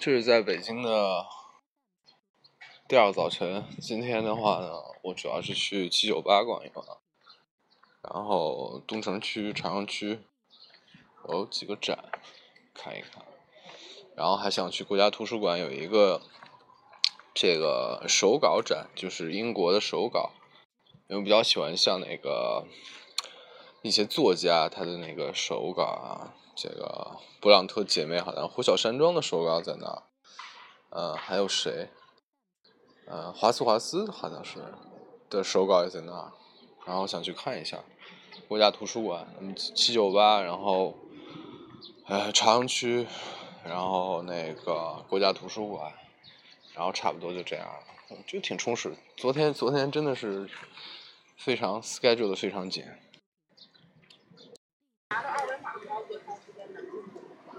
这是在北京的第二早晨。今天的话呢，我主要是去七九八逛一逛，然后东城区、朝阳区有几个展看一看，然后还想去国家图书馆有一个这个手稿展，就是英国的手稿，因为比较喜欢像那个一些作家他的那个手稿啊。这个勃朗特姐妹好像呼啸山庄的手稿在那儿，呃，还有谁？呃，华斯华斯好像是的手稿也在那儿，然后想去看一下国家图书馆，嗯，七九八，然后呃朝阳区，然后那个国家图书馆，然后差不多就这样了，就挺充实。昨天昨天真的是非常 schedule 的非常紧。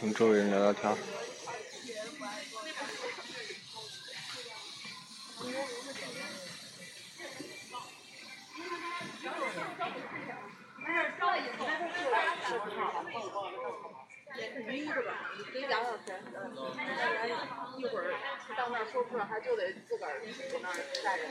跟周围人聊聊天。晕是吧？你俩小时，一会儿到那儿说不出来，还就得自个儿搁那儿待着。